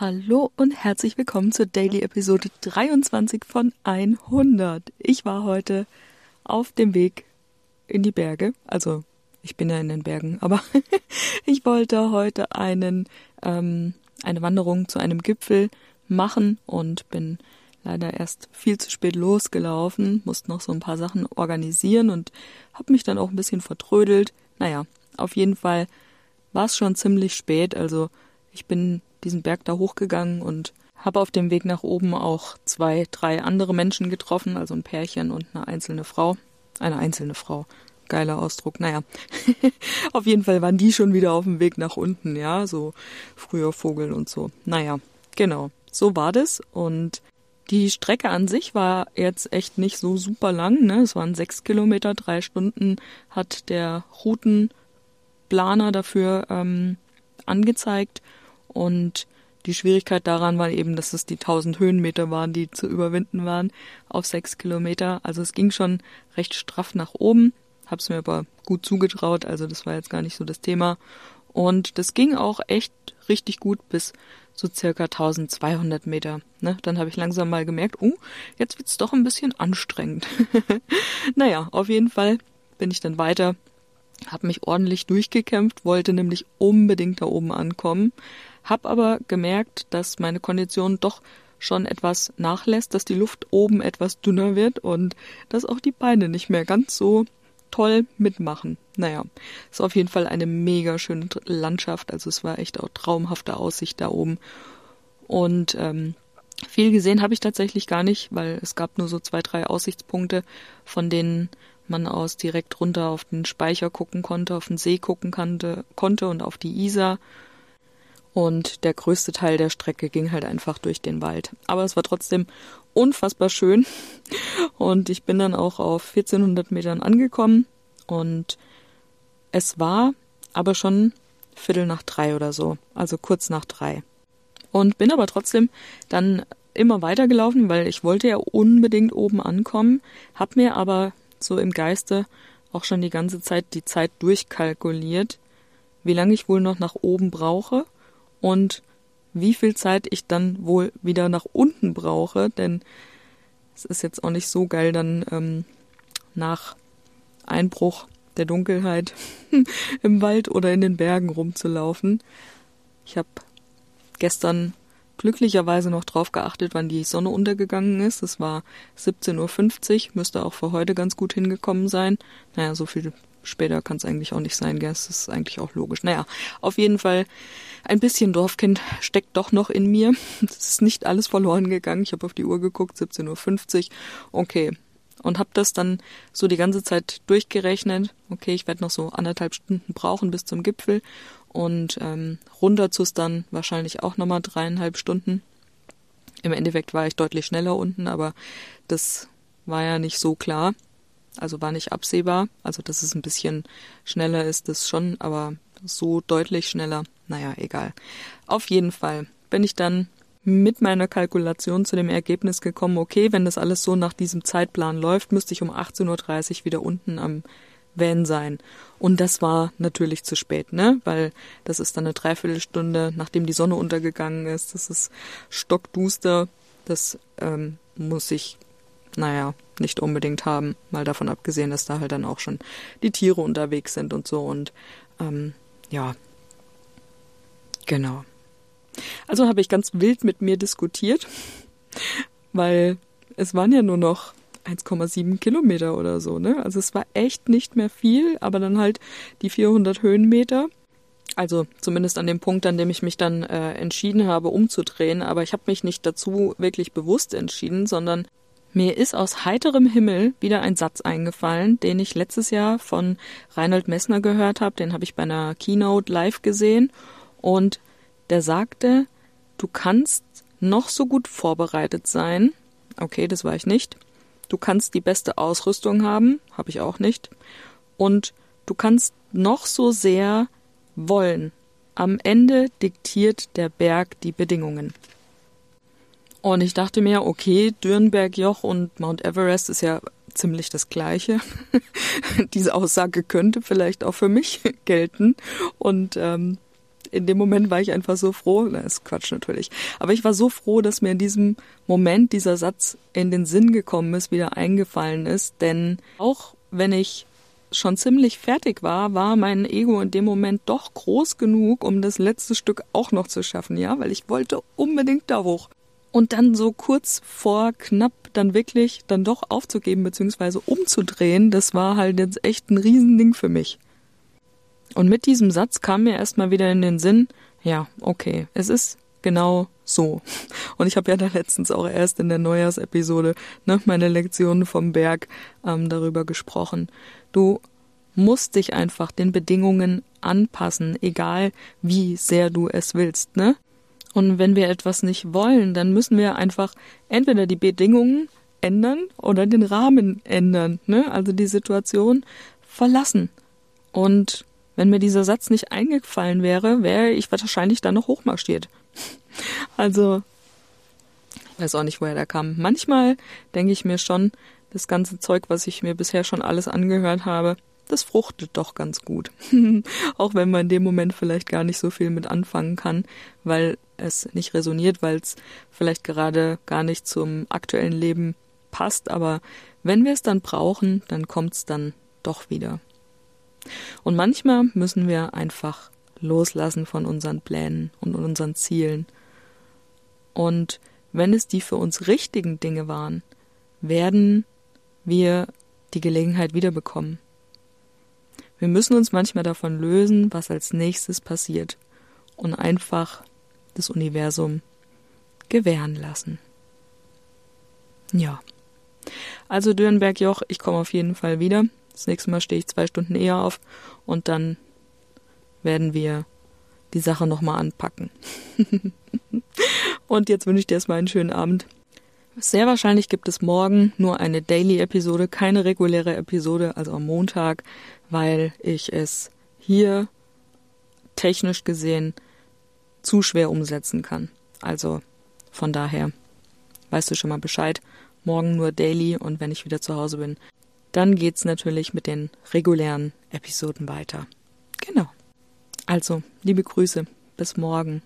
Hallo und herzlich willkommen zur Daily Episode 23 von 100. Ich war heute auf dem Weg in die Berge, also ich bin ja in den Bergen, aber ich wollte heute einen ähm, eine Wanderung zu einem Gipfel machen und bin leider erst viel zu spät losgelaufen, musste noch so ein paar Sachen organisieren und habe mich dann auch ein bisschen vertrödelt. Naja, auf jeden Fall war es schon ziemlich spät, also ich bin diesen Berg da hochgegangen und habe auf dem Weg nach oben auch zwei, drei andere Menschen getroffen, also ein Pärchen und eine einzelne Frau. Eine einzelne Frau. Geiler Ausdruck. Naja, auf jeden Fall waren die schon wieder auf dem Weg nach unten, ja, so früher Vogel und so. Naja, genau, so war das und die Strecke an sich war jetzt echt nicht so super lang, ne? Es waren sechs Kilometer, drei Stunden hat der Routenplaner dafür ähm, angezeigt und die Schwierigkeit daran war eben, dass es die 1000 Höhenmeter waren, die zu überwinden waren auf sechs Kilometer. Also es ging schon recht straff nach oben. Hab's mir aber gut zugetraut, also das war jetzt gar nicht so das Thema. Und das ging auch echt richtig gut bis so circa 1200 Meter. Ne? Dann habe ich langsam mal gemerkt, oh, jetzt wird's doch ein bisschen anstrengend. naja, auf jeden Fall bin ich dann weiter, habe mich ordentlich durchgekämpft, wollte nämlich unbedingt da oben ankommen, hab aber gemerkt, dass meine Kondition doch schon etwas nachlässt, dass die Luft oben etwas dünner wird und dass auch die Beine nicht mehr ganz so toll mitmachen. Naja, ist auf jeden Fall eine mega schöne Landschaft. Also es war echt auch traumhafte Aussicht da oben. Und ähm, viel gesehen habe ich tatsächlich gar nicht, weil es gab nur so zwei, drei Aussichtspunkte, von denen man aus direkt runter auf den Speicher gucken konnte, auf den See gucken konnte, konnte und auf die Isar. Und der größte Teil der Strecke ging halt einfach durch den Wald. Aber es war trotzdem unfassbar schön. Und ich bin dann auch auf 1400 Metern angekommen. Und es war aber schon Viertel nach drei oder so. Also kurz nach drei. Und bin aber trotzdem dann immer weitergelaufen, weil ich wollte ja unbedingt oben ankommen. Hab mir aber so im Geiste auch schon die ganze Zeit die Zeit durchkalkuliert, wie lange ich wohl noch nach oben brauche und wie viel Zeit ich dann wohl wieder nach unten brauche, denn es ist jetzt auch nicht so geil, dann ähm, nach Einbruch der Dunkelheit im Wald oder in den Bergen rumzulaufen. Ich habe gestern glücklicherweise noch drauf geachtet, wann die Sonne untergegangen ist. Es war 17.50 Uhr, müsste auch für heute ganz gut hingekommen sein. Naja, so viel später kann es eigentlich auch nicht sein, gell? Das ist eigentlich auch logisch. Naja, auf jeden Fall ein bisschen Dorfkind steckt doch noch in mir. Es ist nicht alles verloren gegangen. Ich habe auf die Uhr geguckt, 17.50 Uhr. Okay. Und habe das dann so die ganze Zeit durchgerechnet. Okay, ich werde noch so anderthalb Stunden brauchen bis zum Gipfel. Und ähm, runter zu dann wahrscheinlich auch nochmal dreieinhalb Stunden. Im Endeffekt war ich deutlich schneller unten, aber das war ja nicht so klar. Also war nicht absehbar. Also, dass es ein bisschen schneller ist, das schon, aber so deutlich schneller. Naja, egal. Auf jeden Fall bin ich dann mit meiner Kalkulation zu dem Ergebnis gekommen, okay, wenn das alles so nach diesem Zeitplan läuft, müsste ich um 18.30 Uhr wieder unten am Van sein. Und das war natürlich zu spät, ne? Weil das ist dann eine Dreiviertelstunde, nachdem die Sonne untergegangen ist. Das ist stockduster. Das ähm, muss ich naja, nicht unbedingt haben. Mal davon abgesehen, dass da halt dann auch schon die Tiere unterwegs sind und so. Und ähm, ja, genau. Also habe ich ganz wild mit mir diskutiert, weil es waren ja nur noch 1,7 Kilometer oder so, ne? Also es war echt nicht mehr viel, aber dann halt die 400 Höhenmeter. Also zumindest an dem Punkt, an dem ich mich dann äh, entschieden habe, umzudrehen. Aber ich habe mich nicht dazu wirklich bewusst entschieden, sondern mir ist aus heiterem Himmel wieder ein Satz eingefallen, den ich letztes Jahr von Reinhold Messner gehört habe. Den habe ich bei einer Keynote live gesehen. Und der sagte, du kannst noch so gut vorbereitet sein. Okay, das war ich nicht. Du kannst die beste Ausrüstung haben. Habe ich auch nicht. Und du kannst noch so sehr wollen. Am Ende diktiert der Berg die Bedingungen. Und ich dachte mir, okay, Dürnbergjoch und Mount Everest ist ja ziemlich das Gleiche. Diese Aussage könnte vielleicht auch für mich gelten. Und ähm, in dem Moment war ich einfach so froh, na, ist Quatsch natürlich, aber ich war so froh, dass mir in diesem Moment dieser Satz in den Sinn gekommen ist, wieder eingefallen ist, denn auch wenn ich schon ziemlich fertig war, war mein Ego in dem Moment doch groß genug, um das letzte Stück auch noch zu schaffen, ja, weil ich wollte unbedingt da hoch. Und dann so kurz vor knapp dann wirklich dann doch aufzugeben bzw. umzudrehen, das war halt jetzt echt ein Riesending für mich. Und mit diesem Satz kam mir erstmal wieder in den Sinn, ja, okay, es ist genau so. Und ich habe ja da letztens auch erst in der Neujahrsepisode ne, meine Lektionen vom Berg ähm, darüber gesprochen. Du musst dich einfach den Bedingungen anpassen, egal wie sehr du es willst, ne? Und wenn wir etwas nicht wollen, dann müssen wir einfach entweder die Bedingungen ändern oder den Rahmen ändern, ne? Also die Situation verlassen. Und wenn mir dieser Satz nicht eingefallen wäre, wäre ich wahrscheinlich dann noch hochmarschiert. Also, ich weiß auch nicht, woher der kam. Manchmal denke ich mir schon, das ganze Zeug, was ich mir bisher schon alles angehört habe, das fruchtet doch ganz gut. auch wenn man in dem Moment vielleicht gar nicht so viel mit anfangen kann, weil es nicht resoniert, weil es vielleicht gerade gar nicht zum aktuellen Leben passt. Aber wenn wir es dann brauchen, dann kommt es dann doch wieder. Und manchmal müssen wir einfach loslassen von unseren Plänen und unseren Zielen. Und wenn es die für uns richtigen Dinge waren, werden wir die Gelegenheit wiederbekommen. Wir müssen uns manchmal davon lösen, was als nächstes passiert und einfach das Universum gewähren lassen. Ja. Also Dürnberg-Joch, ich komme auf jeden Fall wieder. Das nächste Mal stehe ich zwei Stunden eher auf und dann werden wir die Sache nochmal anpacken. und jetzt wünsche ich dir erstmal einen schönen Abend. Sehr wahrscheinlich gibt es morgen nur eine Daily-Episode, keine reguläre Episode, also am Montag, weil ich es hier technisch gesehen zu schwer umsetzen kann. Also von daher weißt du schon mal Bescheid. Morgen nur Daily und wenn ich wieder zu Hause bin, dann geht's natürlich mit den regulären Episoden weiter. Genau. Also, liebe Grüße. Bis morgen.